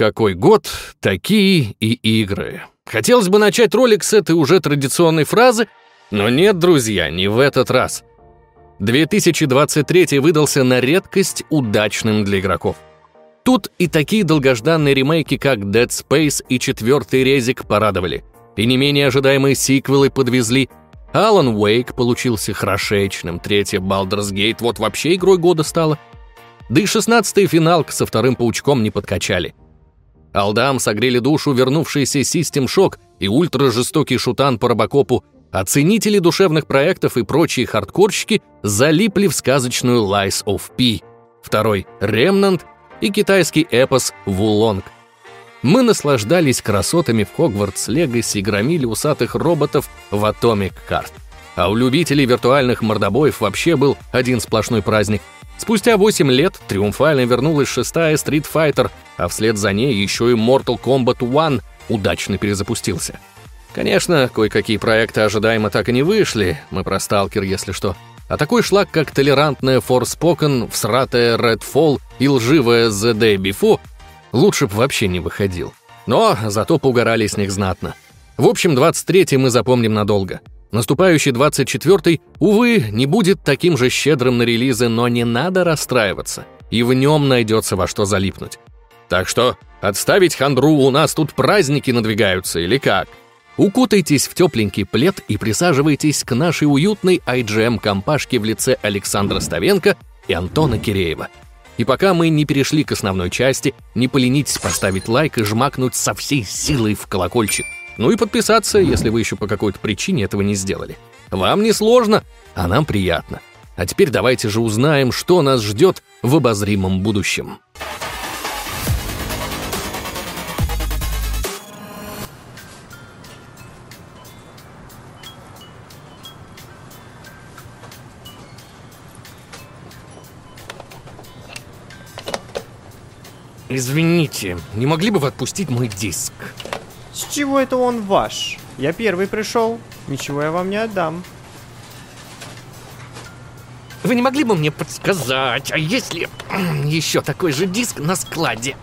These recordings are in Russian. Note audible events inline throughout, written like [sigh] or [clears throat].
Какой год, такие и игры. Хотелось бы начать ролик с этой уже традиционной фразы, но нет, друзья, не в этот раз. 2023 выдался на редкость удачным для игроков. Тут и такие долгожданные ремейки, как Dead Space и четвертый резик порадовали. И не менее ожидаемые сиквелы подвезли. Alan Wake получился хорошечным, третья Baldur's Gate вот вообще игрой года стала. Да и шестнадцатый финалка со вторым паучком не подкачали. Алдам согрели душу вернувшийся System Shock и ультра-жестокий шутан по робокопу, а ценители душевных проектов и прочие хардкорщики залипли в сказочную Lies of P, второй Remnant и китайский эпос Вулонг. Мы наслаждались красотами в Хогвартс Легаси и громили усатых роботов в Atomic Heart. А у любителей виртуальных мордобоев вообще был один сплошной праздник. Спустя 8 лет триумфально вернулась шестая Street Fighter, а вслед за ней еще и Mortal Kombat 1 удачно перезапустился. Конечно, кое-какие проекты ожидаемо так и не вышли, мы про Сталкер, если что. А такой шлак, как толерантная Forspoken, всратая Redfall и лживая The Day Before, лучше б вообще не выходил. Но зато поугорали с них знатно. В общем, 23-й мы запомним надолго. Наступающий 24-й, увы, не будет таким же щедрым на релизы, но не надо расстраиваться. И в нем найдется во что залипнуть. Так что отставить хандру, у нас тут праздники надвигаются, или как? Укутайтесь в тепленький плед и присаживайтесь к нашей уютной IGM-компашке в лице Александра Ставенко и Антона Киреева. И пока мы не перешли к основной части, не поленитесь поставить лайк и жмакнуть со всей силой в колокольчик. Ну и подписаться, если вы еще по какой-то причине этого не сделали. Вам не сложно, а нам приятно. А теперь давайте же узнаем, что нас ждет в обозримом будущем. Извините, не могли бы вы отпустить мой диск? С чего это он ваш? Я первый пришел. Ничего я вам не отдам. Вы не могли бы мне подсказать, а если [clears throat] еще такой же диск на складе?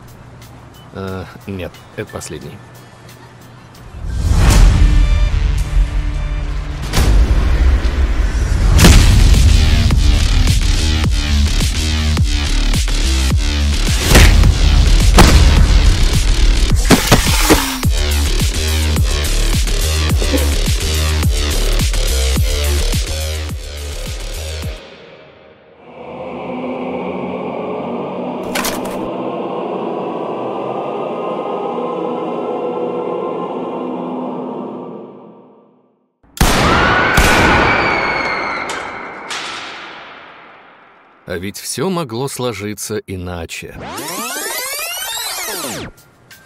Э, нет, это последний. Все могло сложиться иначе.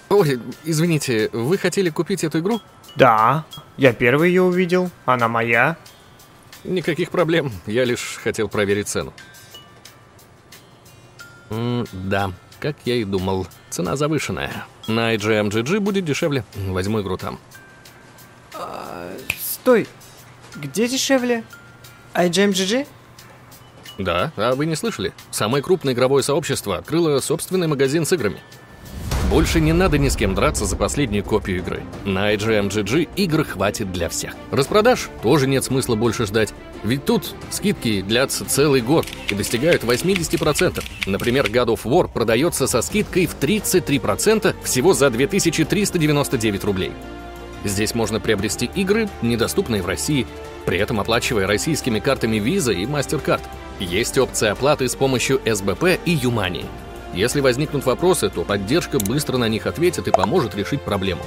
Ой, извините, вы хотели купить эту игру? Да, я первый ее увидел. Она моя. Никаких проблем, я лишь хотел проверить цену. М да, как я и думал, цена завышенная. На IGMGG будет дешевле. Возьму игру там. А, стой, где дешевле? IGMGG? Да, а вы не слышали? Самое крупное игровое сообщество открыло собственный магазин с играми. Больше не надо ни с кем драться за последнюю копию игры. На IGMGG игр хватит для всех. Распродаж тоже нет смысла больше ждать. Ведь тут скидки длятся целый год и достигают 80%. Например, God of War продается со скидкой в 33% всего за 2399 рублей. Здесь можно приобрести игры, недоступные в России, при этом оплачивая российскими картами Visa и MasterCard. Есть опция оплаты с помощью СБП и Юмани. Если возникнут вопросы, то поддержка быстро на них ответит и поможет решить проблему.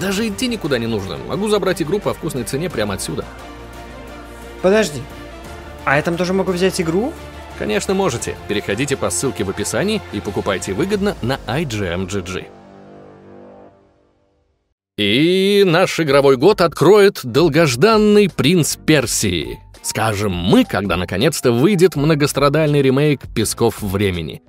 Даже идти никуда не нужно. Могу забрать игру по вкусной цене прямо отсюда. Подожди. А я там тоже могу взять игру? Конечно, можете. Переходите по ссылке в описании и покупайте выгодно на IGMGG. И наш игровой год откроет долгожданный «Принц Персии». Скажем мы, когда наконец-то выйдет многострадальный ремейк «Песков времени».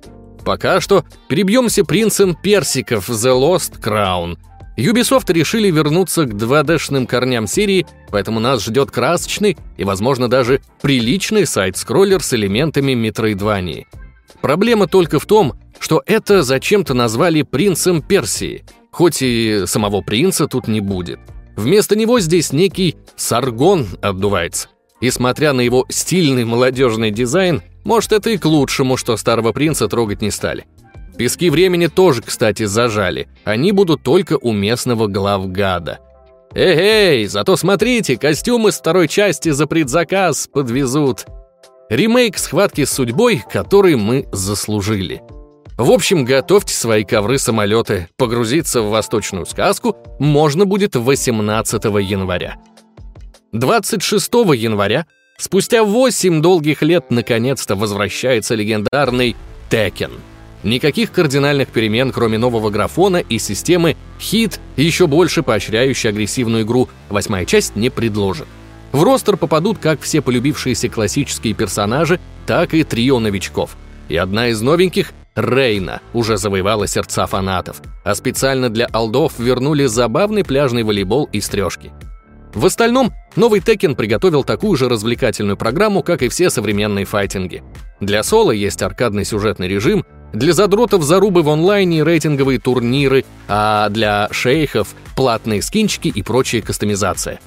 Пока что перебьемся принцем персиков The Lost Crown. Ubisoft решили вернуться к 2D-шным корням серии, поэтому нас ждет красочный и, возможно, даже приличный сайт-скроллер с элементами метроидвании. Проблема только в том, что это зачем-то назвали принцем Персии, хоть и самого принца тут не будет. Вместо него здесь некий Саргон отдувается. И смотря на его стильный молодежный дизайн, может это и к лучшему, что старого принца трогать не стали. Пески времени тоже, кстати, зажали. Они будут только у местного главгада. Эй-эй, зато смотрите, костюмы с второй части за предзаказ подвезут. Ремейк схватки с судьбой, который мы заслужили. В общем, готовьте свои ковры-самолеты. Погрузиться в восточную сказку можно будет 18 января. 26 января, спустя 8 долгих лет, наконец-то возвращается легендарный Tekken. Никаких кардинальных перемен, кроме нового графона и системы хит, еще больше поощряющей агрессивную игру, восьмая часть не предложит. В ростер попадут как все полюбившиеся классические персонажи, так и трио новичков. И одна из новеньких, Рейна, уже завоевала сердца фанатов, а специально для алдов вернули забавный пляжный волейбол и стрёжки. В остальном, новый Tekken приготовил такую же развлекательную программу, как и все современные файтинги. Для соло есть аркадный сюжетный режим, для задротов зарубы в онлайне рейтинговые турниры, а для шейхов платные скинчики и прочая кастомизация.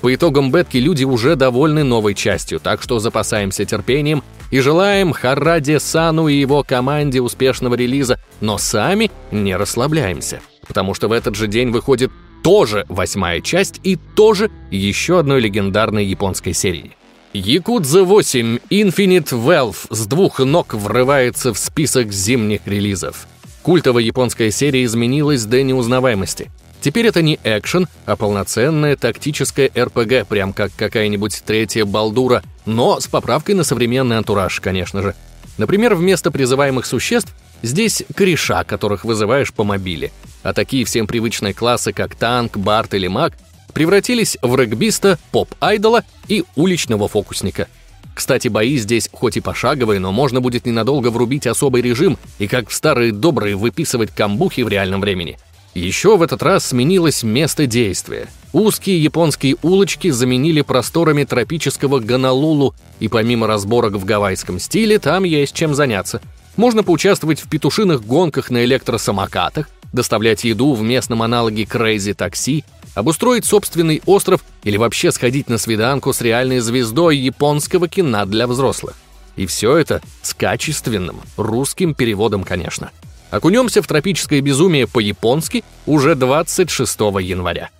По итогам бетки люди уже довольны новой частью, так что запасаемся терпением и желаем Хараде Сану и его команде успешного релиза, но сами не расслабляемся, потому что в этот же день выходит тоже восьмая часть и тоже еще одной легендарной японской серии. Якудза 8 Infinite Wealth с двух ног врывается в список зимних релизов. Культовая японская серия изменилась до неузнаваемости. Теперь это не экшен, а полноценная тактическая РПГ, прям как какая-нибудь третья балдура, но с поправкой на современный антураж, конечно же. Например, вместо призываемых существ здесь кореша, которых вызываешь по мобиле. А такие всем привычные классы, как танк, бард или маг, превратились в регбиста, поп-айдола и уличного фокусника. Кстати, бои здесь хоть и пошаговые, но можно будет ненадолго врубить особый режим и как в старые добрые выписывать камбухи в реальном времени. Еще в этот раз сменилось место действия. Узкие японские улочки заменили просторами тропического Гонолулу, и помимо разборок в гавайском стиле, там есть чем заняться. Можно поучаствовать в петушиных гонках на электросамокатах, доставлять еду в местном аналоге Crazy Taxi, обустроить собственный остров или вообще сходить на свиданку с реальной звездой японского кино для взрослых. И все это с качественным русским переводом, конечно. Окунемся в тропическое безумие по-японски уже 26 января.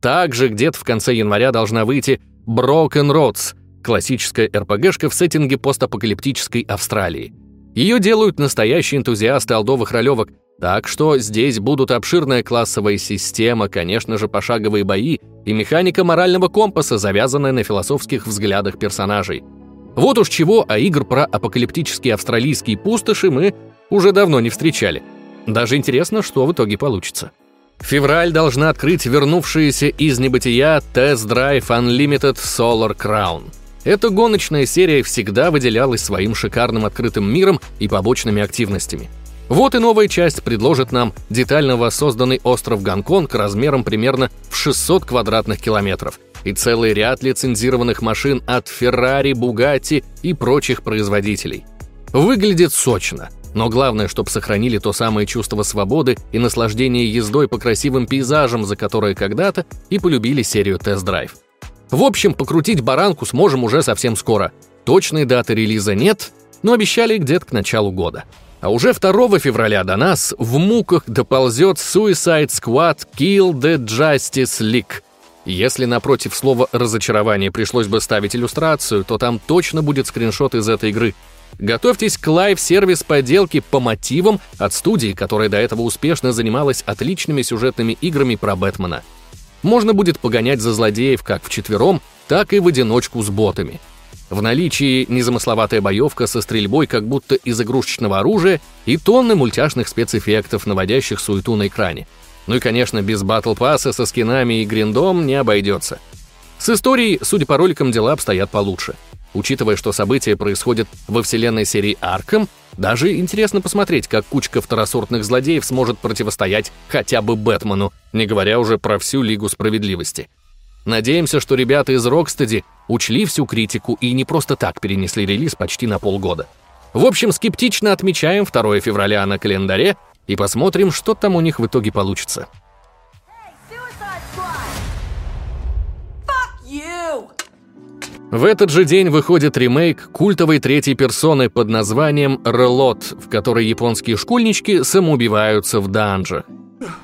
Также где-то в конце января должна выйти Broken Roads, классическая РПГшка в сеттинге постапокалиптической Австралии. Ее делают настоящие энтузиасты алдовых ролевок, так что здесь будут обширная классовая система, конечно же, пошаговые бои и механика морального компаса, завязанная на философских взглядах персонажей. Вот уж чего, а игр про апокалиптические австралийские пустоши мы уже давно не встречали. Даже интересно, что в итоге получится. Февраль должна открыть вернувшиеся из небытия Drive Unlimited Solar Crown. Эта гоночная серия всегда выделялась своим шикарным открытым миром и побочными активностями. Вот и новая часть предложит нам детально воссозданный остров Гонконг размером примерно в 600 квадратных километров и целый ряд лицензированных машин от Ferrari, Bugatti и прочих производителей. Выглядит сочно, но главное, чтобы сохранили то самое чувство свободы и наслаждения ездой по красивым пейзажам, за которые когда-то и полюбили серию тест-драйв. В общем, покрутить баранку сможем уже совсем скоро. Точной даты релиза нет, но обещали где-то к началу года. А уже 2 февраля до нас в муках доползет Suicide Squad Kill the Justice League. Если напротив слова «разочарование» пришлось бы ставить иллюстрацию, то там точно будет скриншот из этой игры. Готовьтесь к live-service поделки по мотивам от студии, которая до этого успешно занималась отличными сюжетными играми про Бэтмена. Можно будет погонять за злодеев как вчетвером, так и в одиночку с ботами – в наличии незамысловатая боевка со стрельбой как будто из игрушечного оружия и тонны мультяшных спецэффектов, наводящих суету на экране. Ну и, конечно, без battle pass а со скинами и гриндом не обойдется. С историей, судя по роликам, дела обстоят получше. Учитывая, что события происходят во вселенной серии Арком, даже интересно посмотреть, как кучка второсортных злодеев сможет противостоять хотя бы Бэтмену, не говоря уже про всю Лигу Справедливости. Надеемся, что ребята из Rocksteady учли всю критику и не просто так перенесли релиз почти на полгода. В общем, скептично отмечаем 2 февраля на календаре и посмотрим, что там у них в итоге получится. В этот же день выходит ремейк культовой третьей персоны под названием «Релот», в которой японские школьнички самоубиваются в данже.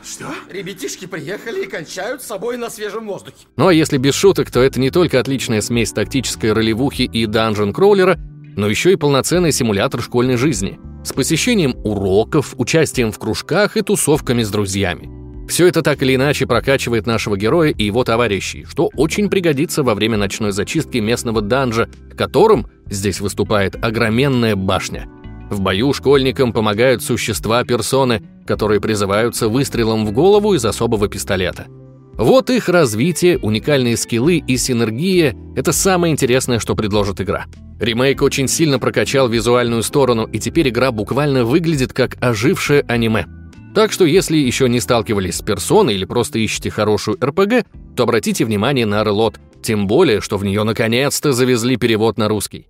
Что? Ребятишки приехали и кончают с собой на свежем воздухе. Ну а если без шуток, то это не только отличная смесь тактической ролевухи и данжен-кроулера, но еще и полноценный симулятор школьной жизни с посещением уроков, участием в кружках и тусовками с друзьями. Все это так или иначе прокачивает нашего героя и его товарищей, что очень пригодится во время ночной зачистки местного данжа, которым здесь выступает огроменная башня. В бою школьникам помогают существа-персоны, которые призываются выстрелом в голову из особого пистолета. Вот их развитие, уникальные скиллы и синергия – это самое интересное, что предложит игра. Ремейк очень сильно прокачал визуальную сторону, и теперь игра буквально выглядит как ожившее аниме. Так что если еще не сталкивались с персоной или просто ищете хорошую РПГ, то обратите внимание на Релот, тем более, что в нее наконец-то завезли перевод на русский.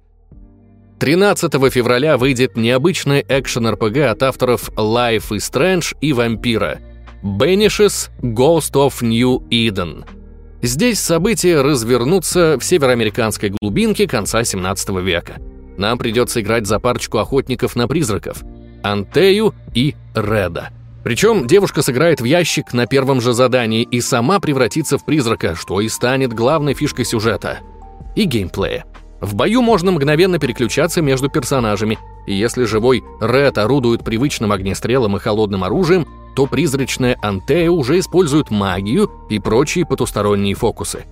13 февраля выйдет необычный экшен-РПГ от авторов Life is Strange и Вампира Banishes Ghost of New Eden. Здесь события развернутся в североамериканской глубинке конца 17 века. Нам придется играть за парочку охотников на призраков – Антею и Реда – причем девушка сыграет в ящик на первом же задании и сама превратится в призрака, что и станет главной фишкой сюжета. И геймплея. В бою можно мгновенно переключаться между персонажами, и если живой Ред орудует привычным огнестрелом и холодным оружием, то призрачная Антея уже использует магию и прочие потусторонние фокусы.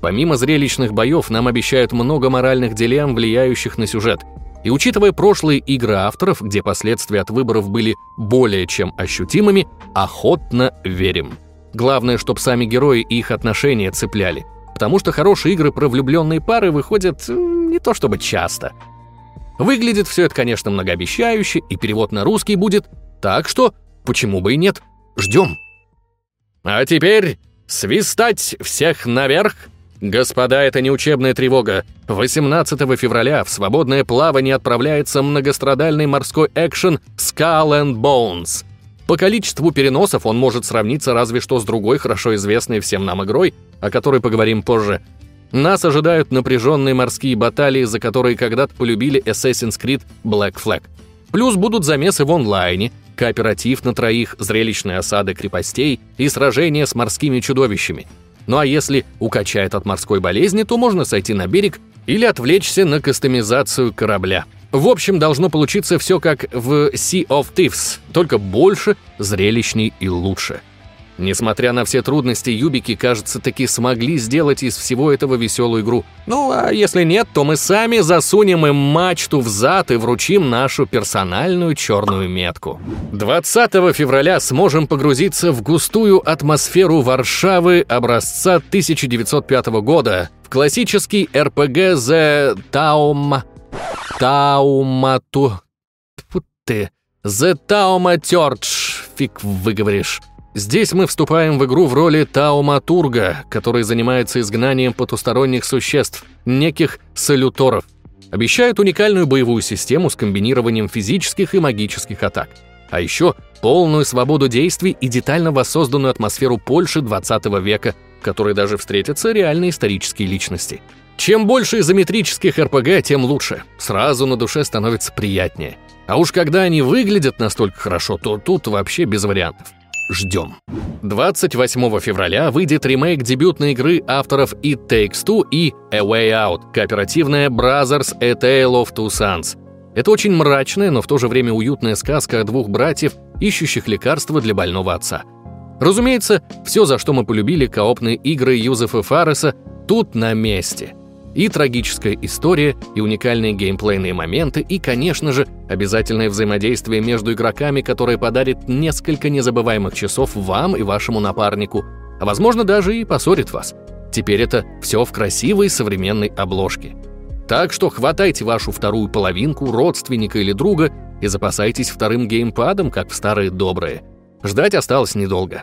Помимо зрелищных боев, нам обещают много моральных дилемм, влияющих на сюжет – и учитывая прошлые игры авторов, где последствия от выборов были более чем ощутимыми, охотно верим. Главное, чтобы сами герои и их отношения цепляли, потому что хорошие игры про влюбленные пары выходят не то чтобы часто. Выглядит все это, конечно, многообещающе, и перевод на русский будет, так что почему бы и нет, ждем. А теперь свистать всех наверх Господа, это не учебная тревога. 18 февраля в свободное плавание отправляется многострадальный морской экшен Skull and Bones. По количеству переносов он может сравниться разве что с другой хорошо известной всем нам игрой, о которой поговорим позже. Нас ожидают напряженные морские баталии, за которые когда-то полюбили Assassin's Creed Black Flag. Плюс будут замесы в онлайне, кооператив на троих, зрелищные осады крепостей и сражения с морскими чудовищами – ну а если укачает от морской болезни, то можно сойти на берег или отвлечься на кастомизацию корабля. В общем, должно получиться все как в Sea of Thieves, только больше, зрелищней и лучше. Несмотря на все трудности, юбики, кажется, таки смогли сделать из всего этого веселую игру. Ну, а если нет, то мы сами засунем им мачту в зад и вручим нашу персональную черную метку. 20 февраля сможем погрузиться в густую атмосферу Варшавы образца 1905 года, в классический РПГ The Taum... Таумату... ты... The Taumaturge, фиг выговоришь. Здесь мы вступаем в игру в роли Тауматурга, который занимается изгнанием потусторонних существ, неких салюторов. Обещают уникальную боевую систему с комбинированием физических и магических атак. А еще полную свободу действий и детально воссозданную атмосферу Польши 20 века, в которой даже встретятся реальные исторические личности. Чем больше изометрических РПГ, тем лучше. Сразу на душе становится приятнее. А уж когда они выглядят настолько хорошо, то тут вообще без вариантов ждем. 28 февраля выйдет ремейк дебютной игры авторов It Takes Two и A Way Out, кооперативная Brothers A Tale of Two Sons. Это очень мрачная, но в то же время уютная сказка о двух братьев, ищущих лекарства для больного отца. Разумеется, все, за что мы полюбили коопные игры Юзефа Фарреса, тут на месте – и трагическая история, и уникальные геймплейные моменты, и, конечно же, обязательное взаимодействие между игроками, которое подарит несколько незабываемых часов вам и вашему напарнику, а возможно даже и поссорит вас. Теперь это все в красивой современной обложке. Так что хватайте вашу вторую половинку, родственника или друга и запасайтесь вторым геймпадом, как в старые добрые. Ждать осталось недолго.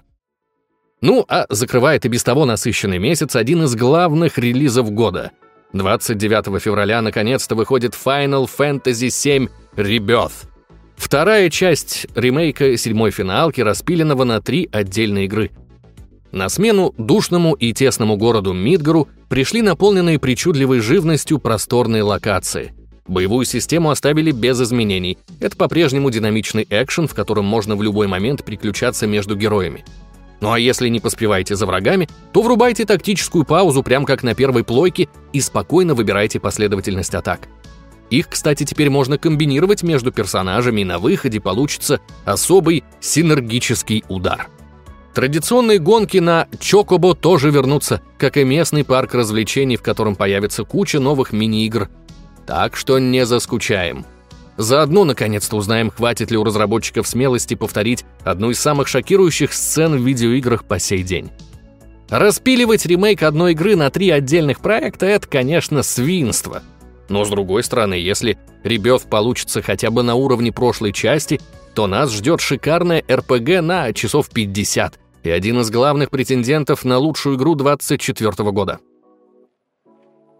Ну, а закрывает и без того насыщенный месяц один из главных релизов года — 29 февраля наконец-то выходит Final Fantasy VII Rebirth. Вторая часть ремейка седьмой финалки, распиленного на три отдельные игры. На смену душному и тесному городу Мидгару пришли наполненные причудливой живностью просторные локации. Боевую систему оставили без изменений. Это по-прежнему динамичный экшен, в котором можно в любой момент переключаться между героями. Ну а если не поспеваете за врагами, то врубайте тактическую паузу прямо как на первой плойке и спокойно выбирайте последовательность атак. Их, кстати, теперь можно комбинировать между персонажами, и на выходе получится особый синергический удар. Традиционные гонки на Чокобо тоже вернутся, как и местный парк развлечений, в котором появится куча новых мини-игр. Так что не заскучаем. Заодно, наконец-то, узнаем, хватит ли у разработчиков смелости повторить одну из самых шокирующих сцен в видеоиграх по сей день. Распиливать ремейк одной игры на три отдельных проекта — это, конечно, свинство — но с другой стороны, если Ребёв получится хотя бы на уровне прошлой части, то нас ждет шикарная РПГ на часов 50 и один из главных претендентов на лучшую игру 24 года.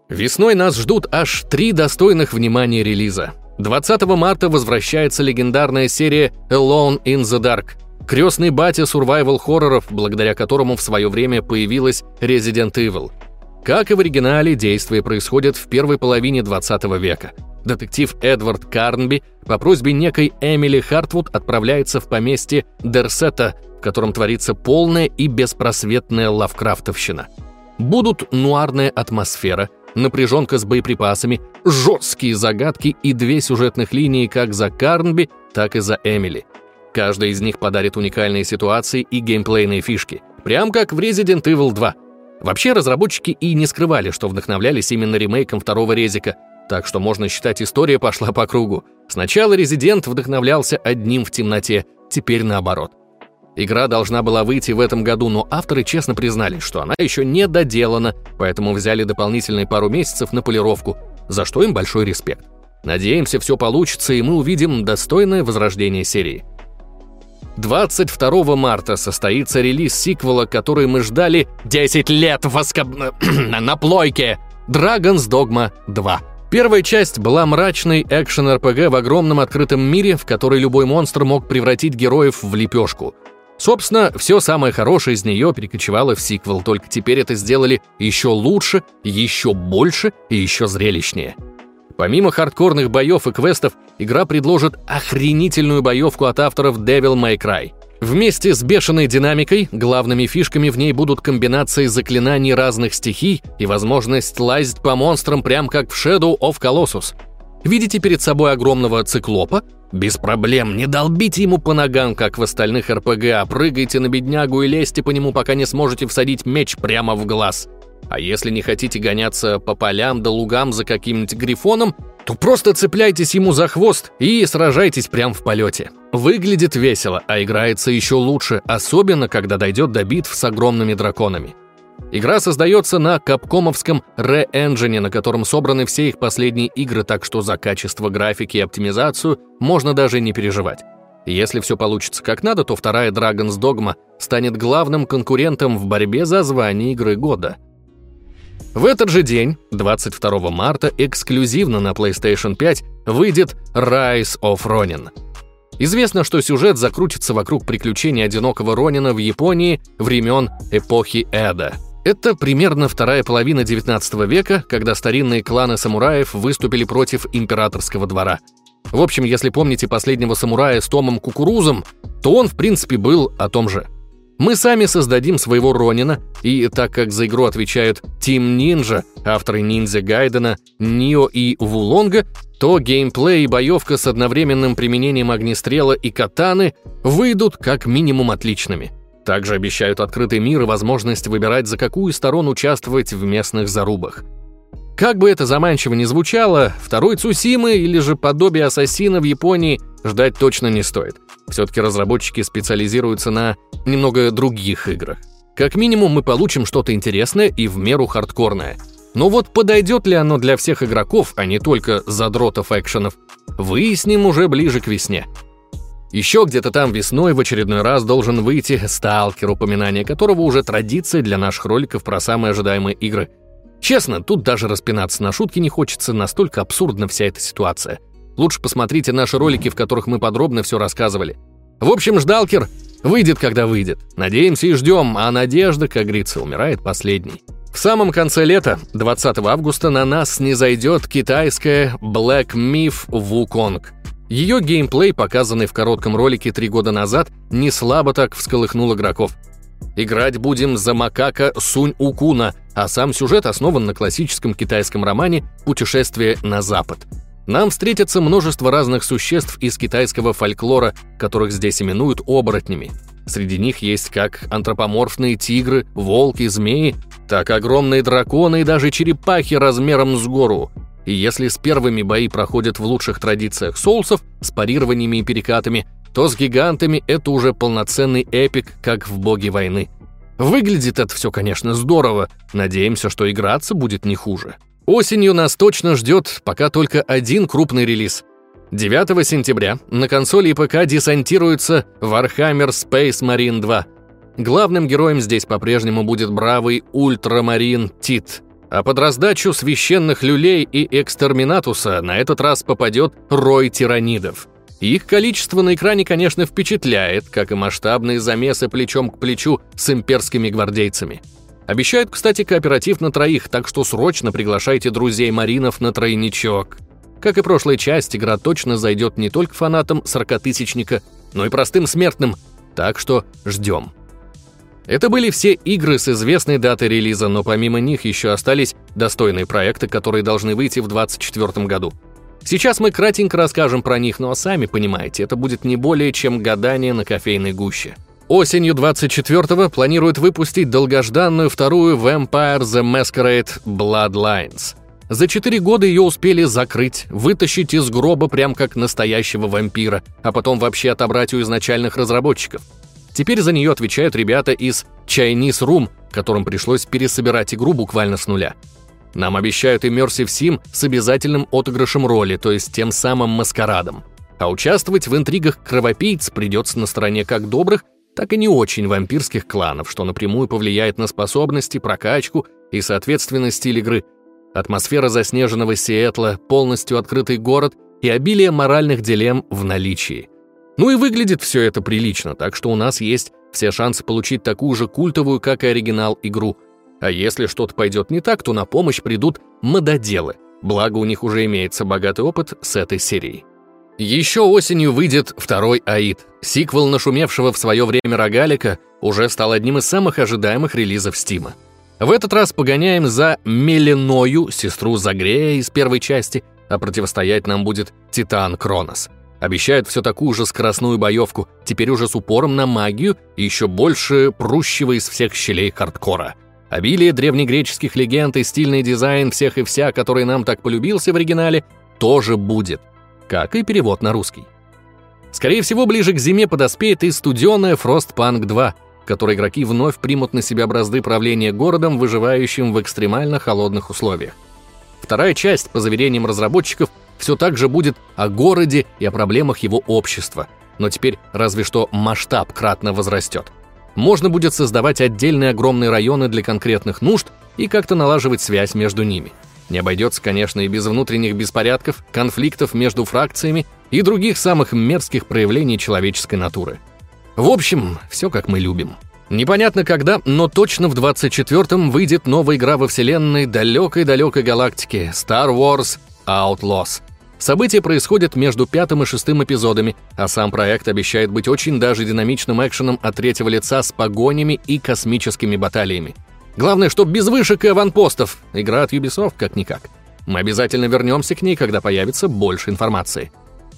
Весной нас ждут аж три достойных внимания релиза. 20 марта возвращается легендарная серия Alone in the Dark, крестный батя survival хорроров, благодаря которому в свое время появилась Resident Evil – как и в оригинале, действие происходит в первой половине 20 века. Детектив Эдвард Карнби по просьбе некой Эмили Хартвуд отправляется в поместье Дерсета, в котором творится полная и беспросветная лавкрафтовщина. Будут нуарная атмосфера, напряженка с боеприпасами, жесткие загадки и две сюжетных линии как за Карнби, так и за Эмили. Каждая из них подарит уникальные ситуации и геймплейные фишки, прям как в Resident Evil 2 – Вообще, разработчики и не скрывали, что вдохновлялись именно ремейком второго резика, так что можно считать, история пошла по кругу. Сначала Резидент вдохновлялся одним в темноте, теперь наоборот. Игра должна была выйти в этом году, но авторы честно признались, что она еще не доделана, поэтому взяли дополнительные пару месяцев на полировку, за что им большой респект. Надеемся, все получится, и мы увидим достойное возрождение серии. 22 марта состоится релиз сиквела, который мы ждали 10 лет воскоб... [clears throat] на плойке. Dragon's Dogma 2. Первая часть была мрачной экшен-РПГ в огромном открытом мире, в который любой монстр мог превратить героев в лепешку. Собственно, все самое хорошее из нее перекочевало в сиквел, только теперь это сделали еще лучше, еще больше и еще зрелищнее. Помимо хардкорных боев и квестов, игра предложит охренительную боевку от авторов Devil May Cry. Вместе с бешеной динамикой, главными фишками в ней будут комбинации заклинаний разных стихий и возможность лазить по монстрам прям как в Shadow of Colossus. Видите перед собой огромного циклопа? Без проблем, не долбите ему по ногам, как в остальных РПГ, а прыгайте на беднягу и лезьте по нему, пока не сможете всадить меч прямо в глаз. А если не хотите гоняться по полям да лугам за каким-нибудь грифоном, то просто цепляйтесь ему за хвост и сражайтесь прямо в полете. Выглядит весело, а играется еще лучше, особенно когда дойдет до битв с огромными драконами. Игра создается на капкомовском Re-Engine, на котором собраны все их последние игры, так что за качество графики и оптимизацию можно даже не переживать. Если все получится как надо, то вторая Dragon's Dogma станет главным конкурентом в борьбе за звание игры года – в этот же день, 22 марта, эксклюзивно на PlayStation 5 выйдет Rise of Ronin. Известно, что сюжет закрутится вокруг приключений одинокого Ронина в Японии времен эпохи Эда. Это примерно вторая половина 19 века, когда старинные кланы самураев выступили против императорского двора. В общем, если помните последнего самурая с Томом Кукурузом, то он, в принципе, был о том же – мы сами создадим своего Ронина, и так как за игру отвечают Team Ninja, авторы Ниндзя Гайдена, Нио и Вулонга, то геймплей и боевка с одновременным применением огнестрела и катаны выйдут как минимум отличными. Также обещают открытый мир и возможность выбирать, за какую сторону участвовать в местных зарубах. Как бы это заманчиво ни звучало, второй Цусимы или же подобие Ассасина в Японии ждать точно не стоит. Все-таки разработчики специализируются на немного других играх. Как минимум мы получим что-то интересное и в меру хардкорное. Но вот подойдет ли оно для всех игроков, а не только задротов экшенов, выясним уже ближе к весне. Еще где-то там весной в очередной раз должен выйти «Сталкер», упоминание которого уже традиция для наших роликов про самые ожидаемые игры. Честно, тут даже распинаться на шутки не хочется, настолько абсурдна вся эта ситуация. Лучше посмотрите наши ролики, в которых мы подробно все рассказывали. В общем, ждалкер выйдет, когда выйдет. Надеемся и ждем, а надежда, как говорится, умирает последней. В самом конце лета, 20 августа, на нас не зайдет китайская Black Myth Wukong. Ее геймплей, показанный в коротком ролике три года назад, не слабо так всколыхнул игроков. Играть будем за макака Сунь Укуна, а сам сюжет основан на классическом китайском романе «Путешествие на запад». Нам встретится множество разных существ из китайского фольклора, которых здесь именуют оборотнями. Среди них есть как антропоморфные тигры, волки, змеи, так огромные драконы и даже черепахи размером с гору. И если с первыми бои проходят в лучших традициях соусов, с парированиями и перекатами, то с гигантами это уже полноценный эпик, как в «Боге войны». Выглядит это все, конечно, здорово. Надеемся, что играться будет не хуже. Осенью нас точно ждет пока только один крупный релиз. 9 сентября на консоли и ПК десантируется Warhammer Space Marine 2. Главным героем здесь по-прежнему будет бравый Ультрамарин Тит. А под раздачу священных люлей и экстерминатуса на этот раз попадет рой тиранидов. Их количество на экране, конечно, впечатляет, как и масштабные замесы плечом к плечу с имперскими гвардейцами. Обещают, кстати, кооператив на троих, так что срочно приглашайте друзей Маринов на тройничок. Как и прошлая часть, игра точно зайдет не только фанатам сорокатысячника, но и простым смертным, так что ждем. Это были все игры с известной датой релиза, но помимо них еще остались достойные проекты, которые должны выйти в 2024 году. Сейчас мы кратенько расскажем про них, но сами понимаете, это будет не более чем гадание на кофейной гуще. Осенью 24-го планируют выпустить долгожданную вторую Vampire the Masquerade Bloodlines. За 4 года ее успели закрыть, вытащить из гроба прям как настоящего вампира, а потом вообще отобрать у изначальных разработчиков. Теперь за нее отвечают ребята из Chinese Room, которым пришлось пересобирать игру буквально с нуля. Нам обещают Immersive Sim с обязательным отыгрышем роли, то есть тем самым маскарадом. А участвовать в интригах кровопийц придется на стороне как добрых, так и не очень вампирских кланов, что напрямую повлияет на способности, прокачку и, соответственно, стиль игры. Атмосфера заснеженного Сиэтла, полностью открытый город и обилие моральных дилемм в наличии. Ну и выглядит все это прилично, так что у нас есть все шансы получить такую же культовую, как и оригинал, игру. А если что-то пойдет не так, то на помощь придут мододелы, благо у них уже имеется богатый опыт с этой серией. Еще осенью выйдет второй «Аид». Сиквел нашумевшего в свое время рогалика уже стал одним из самых ожидаемых релизов Стима. В этот раз погоняем за Меленою, сестру Загрея из первой части, а противостоять нам будет Титан Кронос. Обещают все такую же скоростную боевку, теперь уже с упором на магию и еще больше прущего из всех щелей хардкора. Обилие древнегреческих легенд и стильный дизайн всех и вся, который нам так полюбился в оригинале, тоже будет – как и перевод на русский. Скорее всего, ближе к зиме подоспеет и студеная Frostpunk 2, в которой игроки вновь примут на себя бразды правления городом, выживающим в экстремально холодных условиях. Вторая часть, по заверениям разработчиков, все так же будет о городе и о проблемах его общества, но теперь разве что масштаб кратно возрастет. Можно будет создавать отдельные огромные районы для конкретных нужд и как-то налаживать связь между ними – не обойдется, конечно, и без внутренних беспорядков, конфликтов между фракциями и других самых мерзких проявлений человеческой натуры. В общем, все как мы любим. Непонятно когда, но точно в 24-м выйдет новая игра во вселенной далекой-далекой галактики Star Wars Outlaws. События происходят между пятым и шестым эпизодами, а сам проект обещает быть очень даже динамичным экшеном от третьего лица с погонями и космическими баталиями. Главное, чтоб без вышек и аванпостов. Игра от Ubisoft как-никак. Мы обязательно вернемся к ней, когда появится больше информации.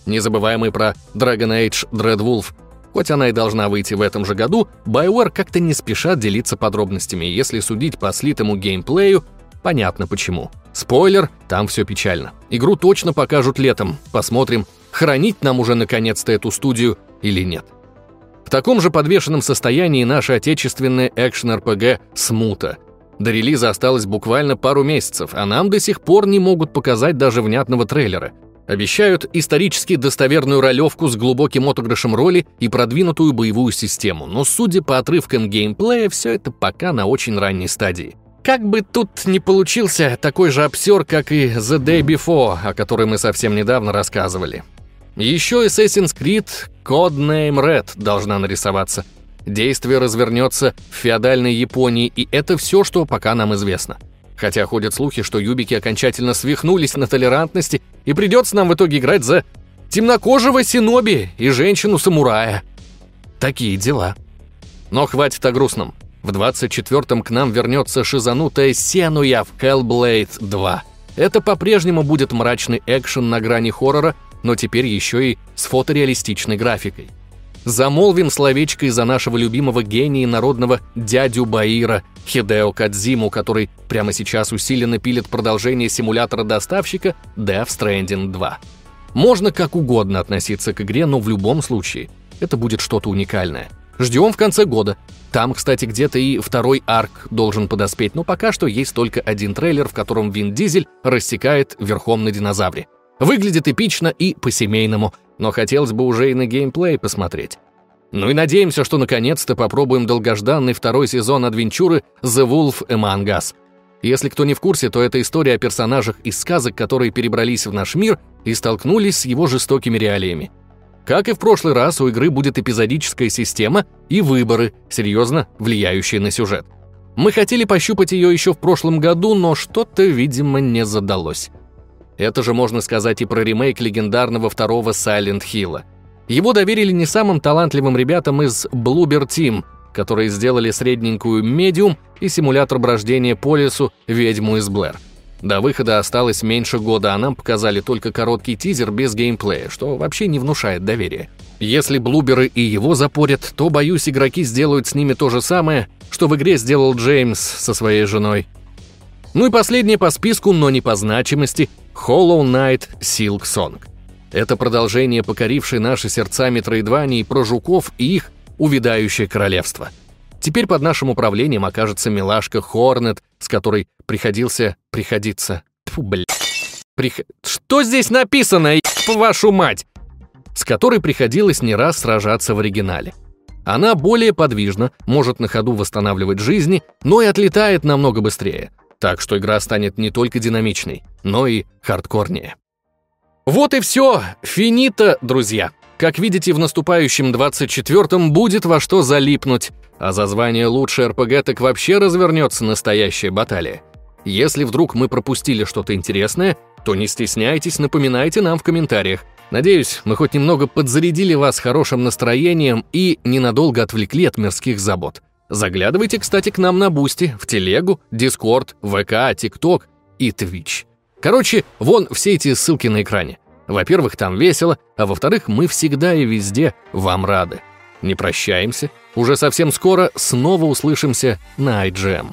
Не забываем и про Dragon Age Dreadwolf. Хоть она и должна выйти в этом же году, BioWare как-то не спешат делиться подробностями, если судить по слитому геймплею, понятно почему. Спойлер, там все печально. Игру точно покажут летом. Посмотрим, хранить нам уже наконец-то эту студию или нет. В таком же подвешенном состоянии наша отечественная экшен-РПГ «Смута». До релиза осталось буквально пару месяцев, а нам до сих пор не могут показать даже внятного трейлера. Обещают исторически достоверную ролевку с глубоким отыгрышем роли и продвинутую боевую систему, но судя по отрывкам геймплея, все это пока на очень ранней стадии. Как бы тут не получился такой же обсер, как и The Day Before, о которой мы совсем недавно рассказывали. Еще Assassin's Creed Codename Red должна нарисоваться. Действие развернется в феодальной Японии, и это все, что пока нам известно. Хотя ходят слухи, что юбики окончательно свихнулись на толерантности, и придется нам в итоге играть за темнокожего синоби и женщину-самурая. Такие дела. Но хватит о грустном. В 24-м к нам вернется шизанутая Сенуя в Hellblade 2. Это по-прежнему будет мрачный экшен на грани хоррора, но теперь еще и с фотореалистичной графикой. Замолвим словечко из-за нашего любимого гения народного дядю Баира Хидео Кадзиму, который прямо сейчас усиленно пилит продолжение симулятора доставщика Death Stranding 2. Можно как угодно относиться к игре, но в любом случае это будет что-то уникальное. Ждем в конце года. Там, кстати, где-то и второй арк должен подоспеть, но пока что есть только один трейлер, в котором Вин Дизель рассекает верхом на динозавре. Выглядит эпично и по-семейному, но хотелось бы уже и на геймплей посмотреть. Ну и надеемся, что наконец-то попробуем долгожданный второй сезон адвенчуры The Wolf Among Us. Если кто не в курсе, то это история о персонажах из сказок, которые перебрались в наш мир и столкнулись с его жестокими реалиями. Как и в прошлый раз, у игры будет эпизодическая система и выборы, серьезно влияющие на сюжет. Мы хотели пощупать ее еще в прошлом году, но что-то, видимо, не задалось. Это же можно сказать и про ремейк легендарного второго Silent Hill. Его доверили не самым талантливым ребятам из Bloober Team, которые сделали средненькую медиум и симулятор брождения по лесу «Ведьму из Блэр». До выхода осталось меньше года, а нам показали только короткий тизер без геймплея, что вообще не внушает доверия. Если блуберы и его запорят, то, боюсь, игроки сделают с ними то же самое, что в игре сделал Джеймс со своей женой. Ну и последнее по списку, но не по значимости – Hollow Knight Silk Song. Это продолжение покорившей наши сердца Метроидвании про жуков и их увядающее королевство – Теперь под нашим управлением окажется милашка Хорнет, с которой приходился приходиться... Фу, бля. Прих... Что здесь написано, вашу мать? С которой приходилось не раз сражаться в оригинале. Она более подвижна, может на ходу восстанавливать жизни, но и отлетает намного быстрее. Так что игра станет не только динамичной, но и хардкорнее. Вот и все. Финита, друзья. Как видите, в наступающем 24-м будет во что залипнуть, а за звание лучшей РПГ так вообще развернется настоящая баталия. Если вдруг мы пропустили что-то интересное, то не стесняйтесь, напоминайте нам в комментариях. Надеюсь, мы хоть немного подзарядили вас хорошим настроением и ненадолго отвлекли от мирских забот. Заглядывайте, кстати, к нам на Boosty, в Телегу, Discord, ВК, TikTok и Twitch. Короче, вон все эти ссылки на экране. Во-первых, там весело, а во-вторых, мы всегда и везде вам рады. Не прощаемся. Уже совсем скоро снова услышимся на IGM.